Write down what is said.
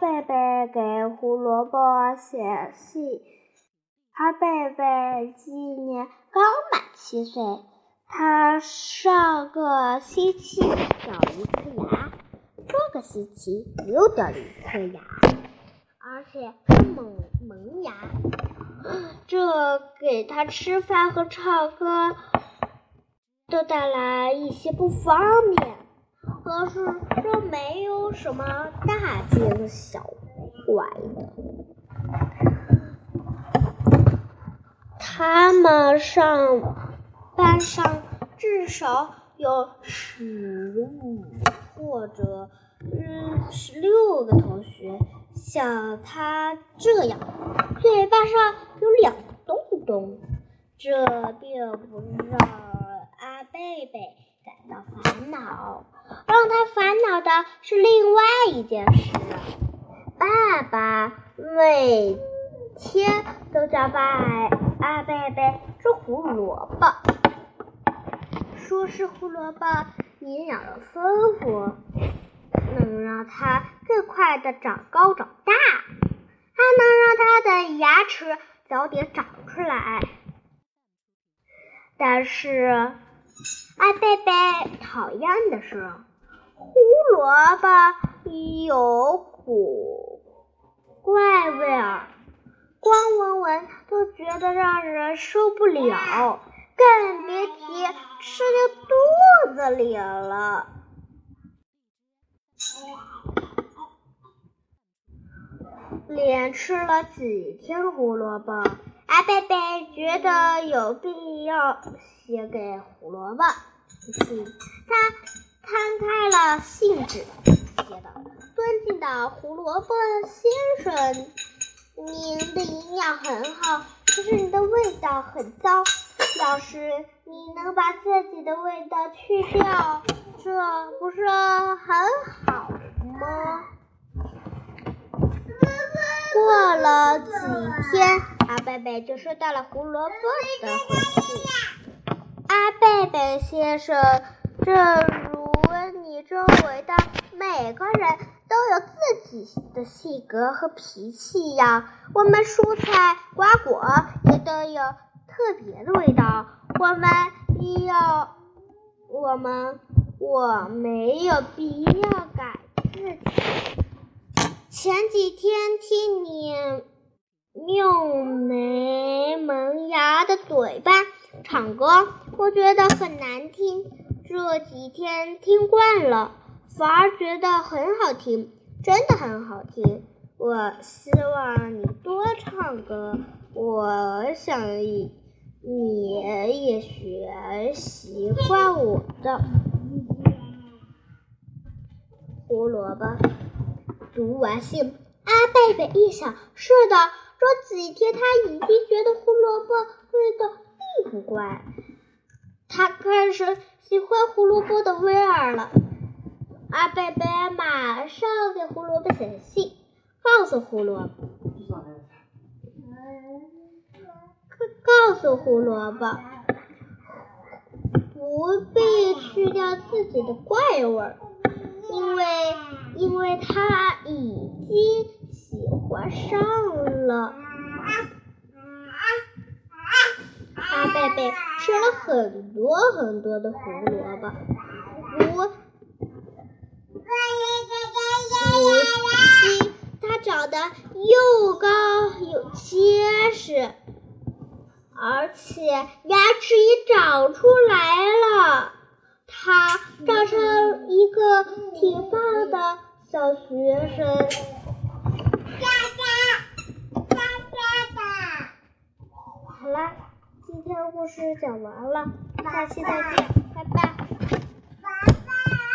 贝贝给胡萝卜写信。阿贝贝今年刚满七岁，他上个星期掉了一颗牙，这个星期又掉了一颗牙，而且是萌萌牙，这给他吃饭和唱歌都带来一些不方便。可是这没有什么大惊小怪的。他们上班上至少有十五或者嗯十六个同学像他这样，嘴巴上有两洞洞。这并不让阿贝贝感到烦恼。让他烦恼的是另外一件事。爸爸每天都叫爸阿贝贝吃胡萝卜，说是胡萝卜营养丰富，能让他更快的长高长大，还能让他的牙齿早点长出来。但是。阿贝贝讨厌的是，胡萝卜有苦怪味儿，光闻闻都觉得让人受不了，更别提吃进肚子里了。连吃了几天胡萝卜。阿贝贝觉得有必要写给胡萝卜信，他摊开了信纸，写道：“尊敬的胡萝卜先生，您的营养很好，可是你的味道很糟。要是你能把自己的味道去掉，这不是很好吗？” 过了几天，阿贝贝就收到了胡萝卜的回信。阿贝贝先生，正如你周围的每个人都有自己的性格和脾气一样，我们蔬菜瓜果也都有特别的味道。我们要，我们我没有必要改自己。前几天听你用没门牙的嘴巴唱歌，我觉得很难听。这几天听惯了，反而觉得很好听，真的很好听。我希望你多唱歌，我想你也学习惯我的胡萝卜。读完信，阿贝贝一想，是的，这几天他已经觉得胡萝卜味道并不怪，他开始喜欢胡萝卜的味儿了。阿贝贝马上给胡萝卜写信，告诉胡萝卜，告诉胡萝卜，不必去掉自己的怪味儿。因为，因为他已经喜欢上了。了阿贝贝吃了很多很多的胡萝卜，如如今它长得又高又结实，而且牙齿也长出来了。他长成一个挺棒的小学生。啦，今天故事讲完了，下期再见，